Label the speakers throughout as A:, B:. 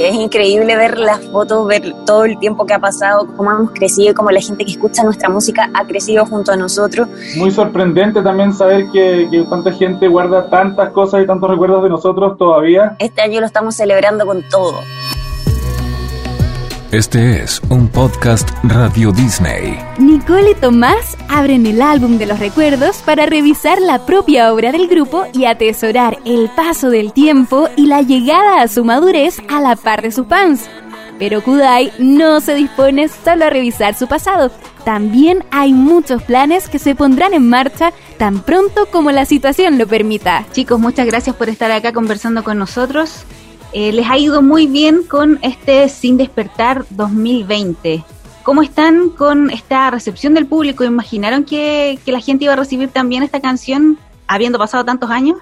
A: Es increíble ver las fotos, ver todo el tiempo que ha pasado, cómo hemos crecido, cómo la gente que escucha nuestra música ha crecido junto a nosotros.
B: Muy sorprendente también saber que, que tanta gente guarda tantas cosas y tantos recuerdos de nosotros todavía.
A: Este año lo estamos celebrando con todo.
C: Este es un podcast Radio Disney.
D: Nicole y Tomás abren el álbum de los recuerdos para revisar la propia obra del grupo y atesorar el paso del tiempo y la llegada a su madurez a la par de sus fans. Pero Kudai no se dispone solo a revisar su pasado. También hay muchos planes que se pondrán en marcha tan pronto como la situación lo permita.
E: Chicos, muchas gracias por estar acá conversando con nosotros. Eh, les ha ido muy bien con este Sin Despertar 2020. ¿Cómo están con esta recepción del público? ¿Imaginaron que, que la gente iba a recibir también esta canción habiendo pasado tantos años?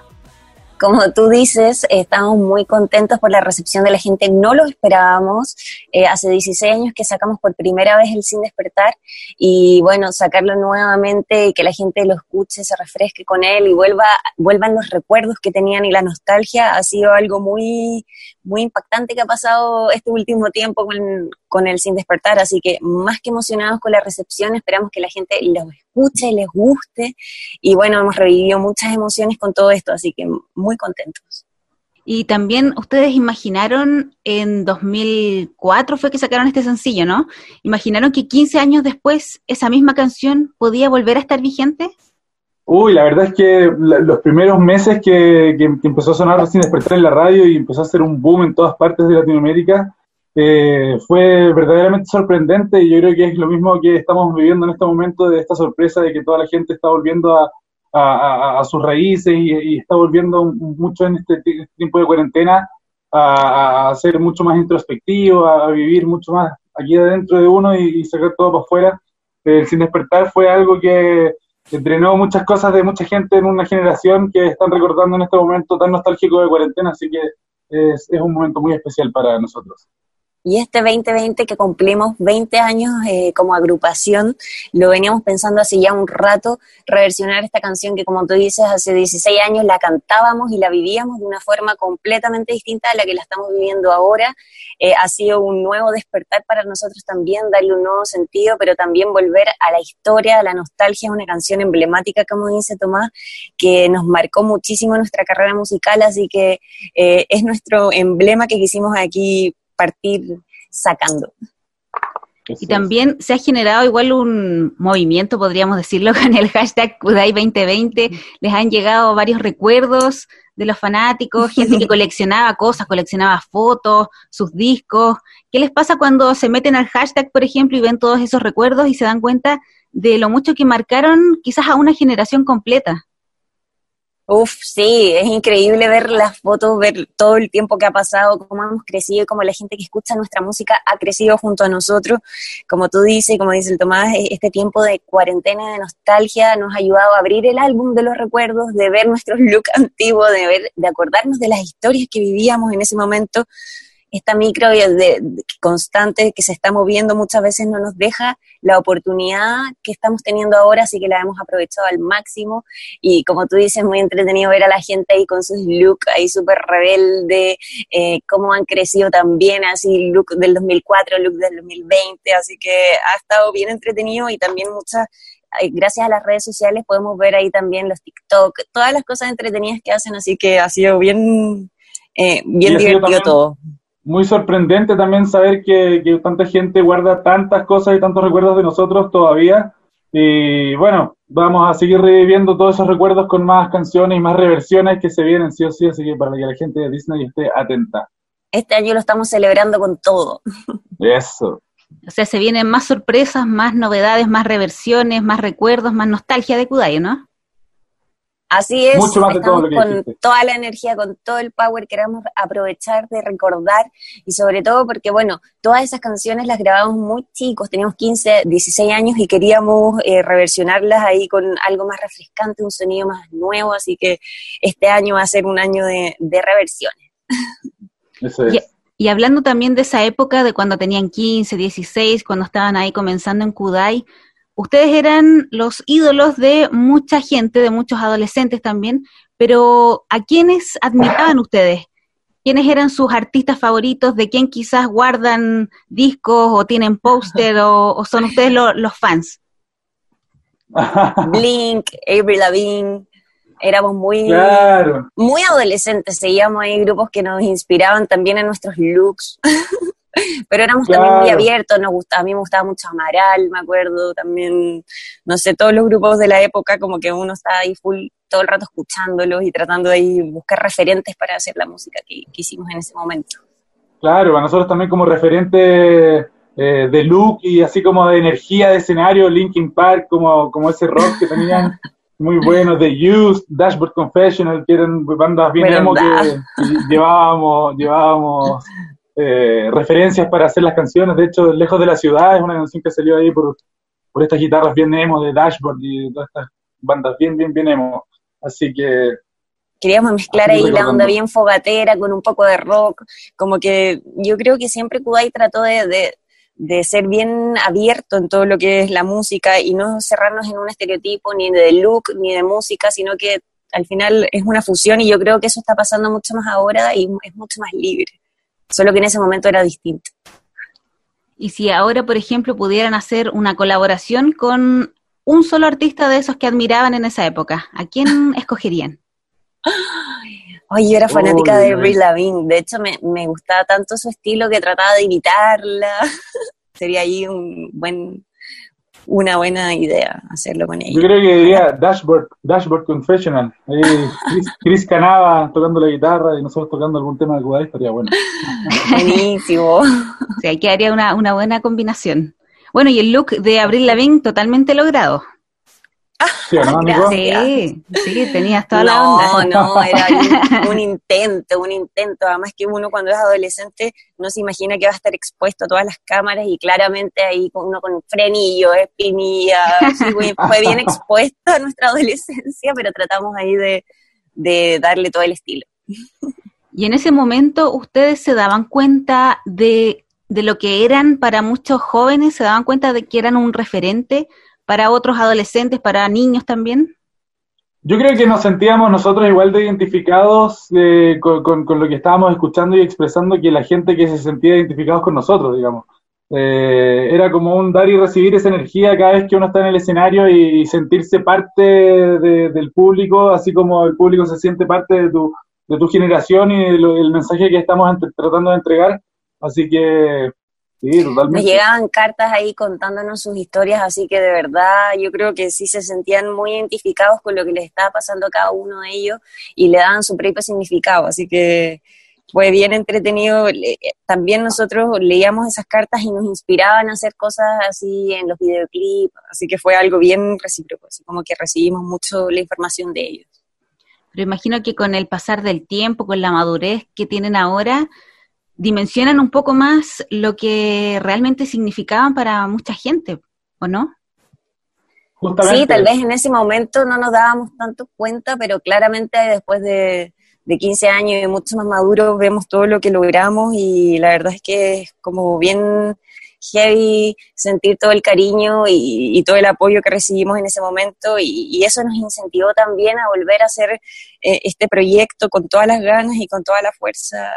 A: Como tú dices, estamos muy contentos por la recepción de la gente, no lo esperábamos. Eh, hace 16 años que sacamos por primera vez el Sin Despertar y bueno, sacarlo nuevamente y que la gente lo escuche, se refresque con él y vuelva, vuelvan los recuerdos que tenían y la nostalgia ha sido algo muy, muy impactante que ha pasado este último tiempo con, con el Sin Despertar. Así que más que emocionados con la recepción, esperamos que la gente los escuche, les guste y bueno, hemos revivido muchas emociones con todo esto, así que muy contentos.
E: Y también ustedes imaginaron en 2004 fue que sacaron este sencillo, ¿no? ¿Imaginaron que 15 años después esa misma canción podía volver a estar vigente?
B: Uy, la verdad es que los primeros meses que, empezó a sonar sin despertar en la radio y empezó a hacer un boom en todas partes de Latinoamérica, eh, fue verdaderamente sorprendente y yo creo que es lo mismo que estamos viviendo en este momento de esta sorpresa de que toda la gente está volviendo a, sus raíces y, está volviendo mucho en este tiempo de cuarentena a, ser mucho más introspectivo, a, vivir mucho más aquí adentro de uno y, sacar todo para afuera. El Sin Despertar fue algo que entrenó muchas cosas de mucha gente en una generación que están recordando en este momento tan nostálgico de cuarentena, así que es un momento muy especial para nosotros.
A: Y este 2020 que cumplimos 20 años eh, como agrupación, lo veníamos pensando hace ya un rato, reversionar esta canción que como tú dices, hace 16 años la cantábamos y la vivíamos de una forma completamente distinta a la que la estamos viviendo ahora. Eh, ha sido un nuevo despertar para nosotros también, darle un nuevo sentido, pero también volver a la historia, a la nostalgia, es una canción emblemática, como dice Tomás, que nos marcó muchísimo nuestra carrera musical, así que eh, es nuestro emblema que quisimos aquí partir sacando.
E: Y también se ha generado igual un movimiento, podríamos decirlo, con el hashtag Kudai 2020. Les han llegado varios recuerdos de los fanáticos, gente que coleccionaba cosas, coleccionaba fotos, sus discos. ¿Qué les pasa cuando se meten al hashtag, por ejemplo, y ven todos esos recuerdos y se dan cuenta de lo mucho que marcaron quizás a una generación completa?
A: Uf, sí, es increíble ver las fotos, ver todo el tiempo que ha pasado, cómo hemos crecido y cómo la gente que escucha nuestra música ha crecido junto a nosotros. Como tú dices, como dice el Tomás, e-, este tiempo de cuarentena, de nostalgia, nos ha ayudado a abrir el álbum de los recuerdos, de ver nuestros look antiguos, de ver, de acordarnos de las historias que vivíamos en ese momento esta micro de, constante que se está moviendo muchas veces no nos deja la oportunidad que estamos teniendo ahora, así que la hemos aprovechado al máximo. Y como tú dices, muy entretenido ver a la gente ahí con sus looks ahí súper rebelde, eh, cómo han crecido también, así look del 2004, look del 2020, así que ha estado bien entretenido y también muchas eh, gracias a las redes sociales podemos ver ahí también los TikTok, todas las cosas entretenidas que hacen, así que ha sido bien, eh, bien divertido todo
B: muy sorprendente también saber que, tanta gente guarda tantas cosas y tantos recuerdos de nosotros todavía. Y bueno, vamos a seguir reviviendo todos esos recuerdos con más canciones y más reversiones que se vienen, sí o sí, así que para que la gente de Disney esté atenta.
A: Este año lo estamos celebrando con todo.
B: Eso.
E: O sea, se vienen más sorpresas, más novedades, más reversiones, más recuerdos, más nostalgia de Kudai, ¿no?
A: Así es, estamos con toda la energía, con todo el power, queremos aprovechar de recordar y sobre todo porque, bueno, todas esas canciones las grabamos muy chicos, teníamos 15, 16 años y queríamos eh, reversionarlas ahí con algo más refrescante, un sonido más nuevo, así que este año va a ser un año de, reversiones.
E: Eso es. Y, y, hablando también de esa época, de cuando tenían 15, 16, cuando estaban ahí comenzando en Kudai, Ustedes eran los ídolos de mucha gente, de muchos adolescentes también, pero ¿a quiénes admiraban ustedes? quiénes eran sus artistas favoritos, de quién quizás guardan discos o tienen póster o, son ustedes los fans.
A: Blink, Avril Lavigne, éramos muy, muy adolescentes, seguíamos ahí grupos que nos inspiraban también en nuestros looks. Pero éramos también muy abiertos, nos gustaba, a mí me gustaba mucho Amaral, me acuerdo, también, no sé, todos los grupos de la época, como que uno estaba ahí full todo el rato escuchándolos y tratando de ahí buscar referentes para hacer la música que, hicimos en ese momento.
B: Claro, para nosotros también como referente eh, de look y así como de energía de escenario, Linkin Park, como, como ese rock que tenían muy bueno, The Used, Dashboard Confessional, que eran bandas bien emo que llevábamos, llevábamos eh, referencias para hacer las canciones. De hecho, Lejos de la Ciudad es una canción que salió ahí por, por estas guitarras bien emo de Dashboard y todas estas bandas bien, bien, bien emo. Así que
A: queríamos mezclar ahí la onda bien fogatera con un poco de rock, como que yo creo que siempre Kudai trató de, de, ser bien abierto en todo lo que es la música y no cerrarnos en un estereotipo ni de look ni de música, sino que al final es una fusión y yo creo que eso está pasando mucho más ahora y es mucho más libre, solo que en ese momento era distinto.
E: Y si ahora, por ejemplo, pudieran hacer una colaboración con un solo artista de esos que admiraban en esa época, ¿a quién escogerían?
A: Ay, yo era fanática de Brie Lavigne. De hecho, me, me, gustaba tanto su estilo que trataba de imitarla. Sería ahí un buen, una buena idea hacerlo con ella.
B: Yo creo que diría Dashboard, Dashboard Confessional. Ahí Chris, Canava tocando la guitarra y nosotros tocando algún tema de Kudai estaría bueno.
A: Buenísimo.
E: Sí, ahí quedaría una, una buena combinación. Bueno, y el look de Abril Lavigne totalmente logrado.
B: Sí,
E: sí, sí, tenías toda la onda.
A: No, no, era un, intento, un intento. Además que uno cuando es adolescente no se imagina que va a estar expuesto a todas las cámaras y claramente ahí uno con frenillo, espinilla, fue bien expuesto a nuestra adolescencia, pero tratamos ahí de, de darle todo el estilo.
E: Y en ese momento ustedes se daban cuenta de de lo que eran para muchos jóvenes, se daban cuenta de que eran un referente para otros adolescentes, para niños también?
B: Yo creo que nos sentíamos nosotros igual de identificados eh, con, lo que estábamos escuchando y expresando que la gente que se sentía identificados con nosotros, digamos. Eh, era como un dar y recibir esa energía cada vez que uno está en el escenario y, sentirse parte del público, así como el público se siente parte de tu, generación y el mensaje que estamos tratando de entregar. Así que Sí, totalmente.
A: Nos llegaban cartas ahí contándonos sus historias, así que de verdad yo creo que sí se sentían muy identificados con lo que les estaba pasando a cada uno de ellos y le daban su propio significado, así que fue bien entretenido. También nosotros leíamos esas cartas y nos inspiraban a hacer cosas así en los videoclips, así que fue algo bien recíproco, así como que recibimos mucho la información de ellos.
E: Pero imagino que con el pasar del tiempo, con la madurez que tienen ahora, dimensionan un poco más lo que realmente significaban para mucha gente, ¿o no?
A: Sí, tal vez en ese momento no nos dábamos tanto cuenta, pero claramente después de, de 15 años y mucho más maduros vemos todo lo que logramos y la verdad es que es como bien heavy sentir todo el cariño y, todo el apoyo que recibimos en ese momento y, eso nos incentivó también a volver a hacer eh, este proyecto con todas las ganas y con toda la fuerza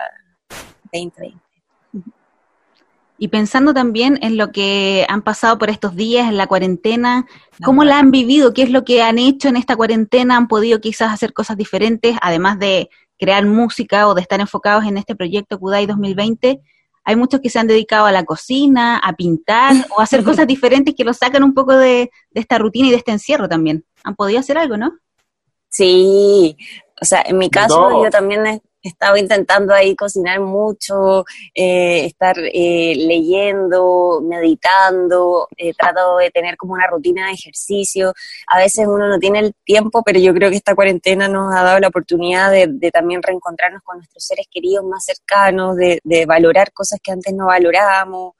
E: y pensando también en lo que han pasado por estos días, en la cuarentena, ¿cómo la han vivido? ¿Qué es lo que han hecho en esta cuarentena? ¿Han podido quizás hacer cosas diferentes, además de crear música o de estar enfocados en este proyecto Kudai 2020? Hay muchos que se han dedicado a la cocina, a pintar o a hacer cosas diferentes que los sacan un poco de, de esta rutina y de este encierro también. ¿Han podido hacer algo, no?
A: Sí, o sea, en mi caso yo también he estado intentando ahí cocinar mucho, eh, estar eh, leyendo, meditando, he tratado de tener como una rutina de ejercicio. A veces uno no tiene el tiempo, pero yo creo que esta cuarentena nos ha dado la oportunidad de, también reencontrarnos con nuestros seres queridos más cercanos, de, de valorar cosas que antes no valorábamos.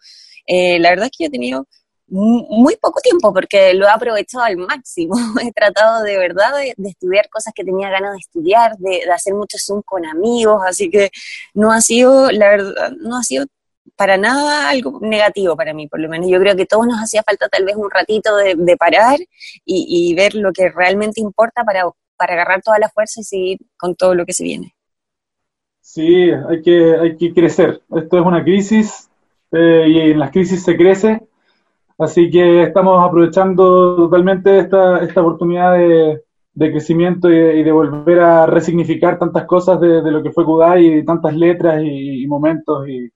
A: Eh, la verdad es que yo he tenido muy poco tiempo porque lo he aprovechado al máximo. He tratado de verdad de, estudiar cosas que tenía ganas de estudiar, de, hacer mucho Zoom con amigos, así que no ha sido, la verdad, no ha sido para nada algo negativo para mí, por lo menos. Yo creo que todos nos hacía falta tal vez un ratito de, parar y, ver lo que realmente importa para, para agarrar toda la fuerza y seguir con todo lo que se viene.
B: Sí, hay que, hay que crecer. Esto es una crisis eh, y en las crisis se crece. Así que estamos aprovechando totalmente esta, esta oportunidad de, crecimiento y de, volver a resignificar tantas cosas de, lo que fue Kudai y tantas letras y, momentos y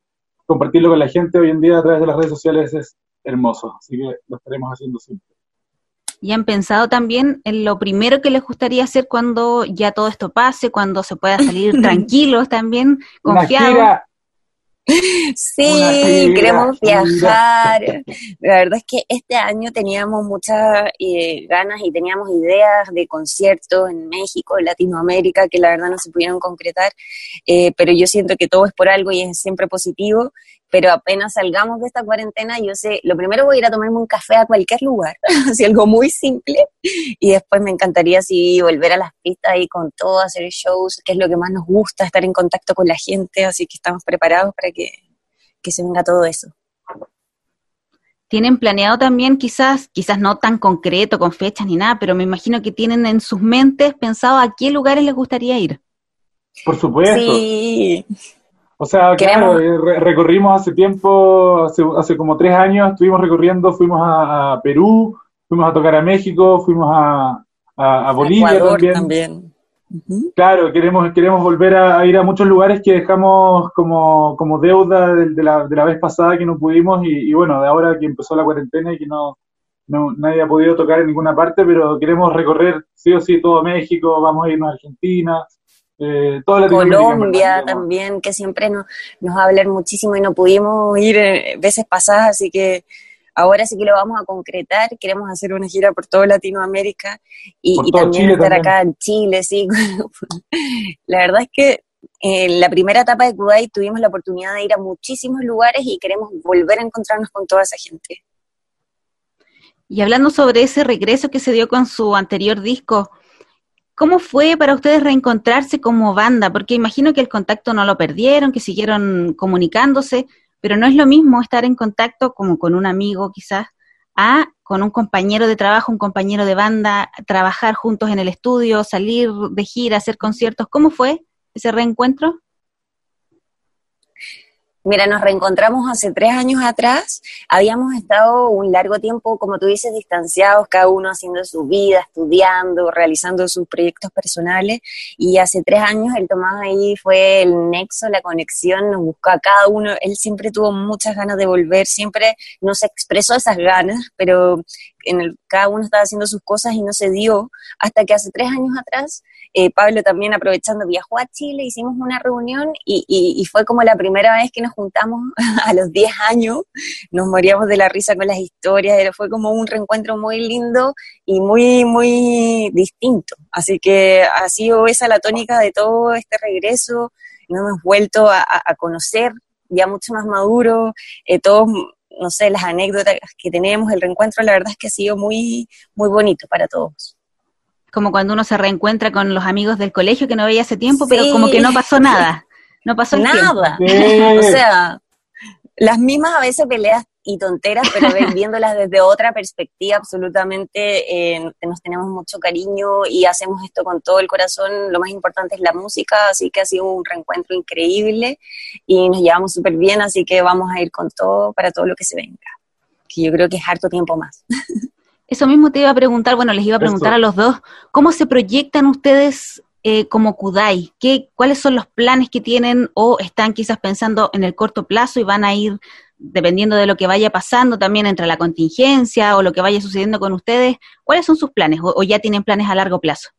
B: compartirlo con la gente hoy en día a través de las redes sociales es hermoso. Así que lo estaremos haciendo siempre.
E: ¿Y han pensado también en lo primero que les gustaría hacer cuando ya todo esto pase, cuando se pueda salir tranquilos también, confiados?
A: Sí, queremos viajar. La verdad es que este año teníamos muchas eh, ganas y teníamos ideas de conciertos en México, en Latinoamérica, que la verdad no se pudieron concretar, eh, pero yo siento que todo es por algo y es siempre positivo pero apenas salgamos de esta cuarentena, yo sé, lo primero voy a ir a tomarme un café a cualquier lugar, así algo muy simple, y después me encantaría así volver a las pistas y con todo, hacer shows, que es lo que más nos gusta, estar en contacto con la gente, así que estamos preparados para que, que se venga todo eso.
E: ¿Tienen planeado también quizás, quizás no tan concreto, con fechas ni nada, pero me imagino que tienen en sus mentes pensado a qué lugares les gustaría ir?
B: Por supuesto.
A: Sí.
B: O sea, claro, eh, recorrimos hace tiempo, hace, hace, como tres años, estuvimos recorriendo, fuimos a, Perú, fuimos a tocar a México, fuimos a, a, Bolivia también. Claro, queremos, queremos volver a, ir a muchos lugares que dejamos como, como deuda de, la, de la vez pasada que no pudimos y, bueno, de ahora que empezó la cuarentena y que no, no, nadie ha podido tocar en ninguna parte, pero queremos recorrer sí o sí todo México, vamos a irnos a Argentina,
A: eh, Colombia también, que siempre nos, nos va a hablar muchísimo y no pudimos ir eh, veces pasadas, así que ahora sí que lo vamos a concretar. Queremos hacer una gira por toda Latinoamérica y, también estar acá en Chile, sí. la verdad es que en la primera etapa de Kuwait tuvimos la oportunidad de ir a muchísimos lugares y queremos volver a encontrarnos con toda esa gente.
E: Y hablando sobre ese regreso que se dio con su anterior disco, ¿Cómo fue para ustedes reencontrarse como banda? Porque imagino que el contacto no lo perdieron, que siguieron comunicándose, pero no es lo mismo estar en contacto como con un amigo quizás, a con un compañero de trabajo, un compañero de banda, trabajar juntos en el estudio, salir de gira, hacer conciertos. ¿Cómo fue ese reencuentro?
A: Mira, nos reencontramos hace tres años atrás. Habíamos estado un largo tiempo, como tú dices, distanciados, cada uno haciendo su vida, estudiando, realizando sus proyectos personales. Y hace tres años el Tomás ahí fue el nexo, la conexión, nos buscó a cada uno. Él siempre tuvo muchas ganas de volver, siempre nos expresó esas ganas, pero en el, cada uno estaba haciendo sus cosas y no se dio, hasta que hace tres años atrás eh, Pablo también aprovechando viajó a Chile, hicimos una reunión y, fue como la primera vez que nos juntamos a los 10 años, nos moríamos de la risa con las historias, fue como un reencuentro muy lindo y muy, muy distinto. Así que ha sido esa la tónica de todo este regreso, nos hemos vuelto a, conocer ya mucho más maduro, eh, todos no sé, las anécdotas que tenemos, el reencuentro, la verdad es que ha sido muy, muy bonito para todos
E: como cuando uno se reencuentra con los amigos del colegio que no veía hace tiempo, pero como que no pasó nada. No pasó
A: nada. O sea, las mismas a veces peleas y tonteras, pero viéndolas desde otra perspectiva, absolutamente eh, nos tenemos mucho cariño y hacemos esto con todo el corazón. Lo más importante es la música, así que ha sido un reencuentro increíble y nos llevamos súper bien, así que vamos a ir con todo para todo lo que se venga, que yo creo que es harto tiempo más.
E: Eso mismo te iba a preguntar, bueno, les iba a preguntar a los dos, ¿cómo se proyectan ustedes eh, como Kudai? ¿Qué, ¿Cuáles son los planes que tienen o están quizás pensando en el corto plazo y van a ir, dependiendo de lo que vaya pasando también entre la contingencia o lo que vaya sucediendo con ustedes, ¿cuáles son sus planes o, ya tienen planes a largo plazo?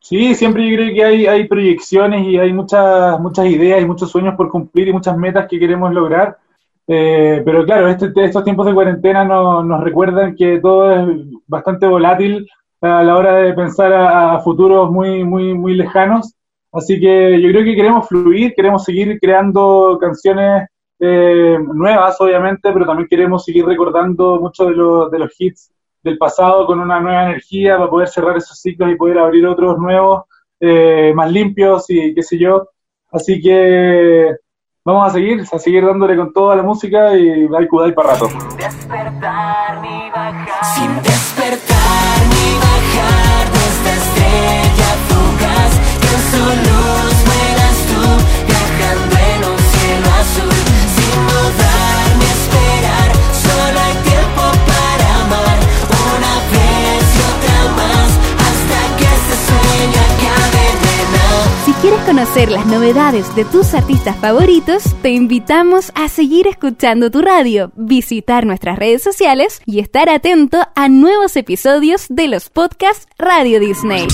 B: Sí, siempre yo creo que hay, hay proyecciones y hay muchas, muchas ideas y muchos sueños por cumplir y muchas metas que queremos lograr. Eh, pero claro, este, estos tiempos de cuarentena nos recuerdan que todo es bastante volátil a la hora de pensar a, futuros muy, muy, muy lejanos. Así que yo creo que queremos fluir, queremos seguir creando canciones eh, nuevas, obviamente, pero también queremos seguir recordando muchos de, los, de los hits del pasado con una nueva energía para poder cerrar esos ciclos y poder abrir otros nuevos, eh, más limpios y qué sé yo. Así que vamos a seguir, a seguir dándole con toda la música y hay Kudai para rato. Sin despertar ni bajar, sin despertar ni bajar de esta estrella fugaz, que solo
D: conocer las novedades de tus artistas favoritos, te invitamos a seguir escuchando tu radio, visitar nuestras redes sociales y estar atento a nuevos episodios de los podcasts Radio Disney.